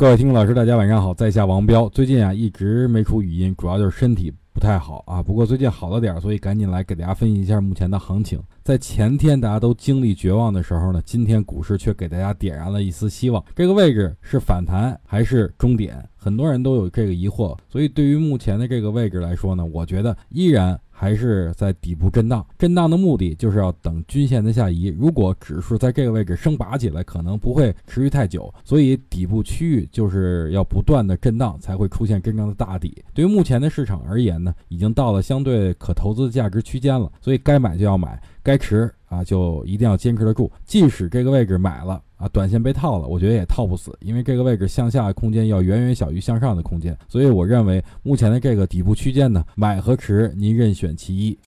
各位听众老师，大家晚上好，在下王彪。最近啊，一直没出语音，主要就是身体不太好啊。不过最近好了点，所以赶紧来给大家分析一下目前的行情。在前天大家都经历绝望的时候呢，今天股市却给大家点燃了一丝希望。这个位置是反弹还是终点？很多人都有这个疑惑，所以对于目前的这个位置来说呢，我觉得依然还是在底部震荡。震荡的目的就是要等均线的下移。如果指数在这个位置升拔起来，可能不会持续太久，所以底部区域就是要不断的震荡，才会出现真正的大底。对于目前的市场而言呢，已经到了相对可投资的价值区间了，所以该买就要买，该持啊就一定要坚持得住。即使这个位置买了。啊，短线被套了，我觉得也套不死，因为这个位置向下的空间要远远小于向上的空间，所以我认为目前的这个底部区间呢，买和持您任选其一。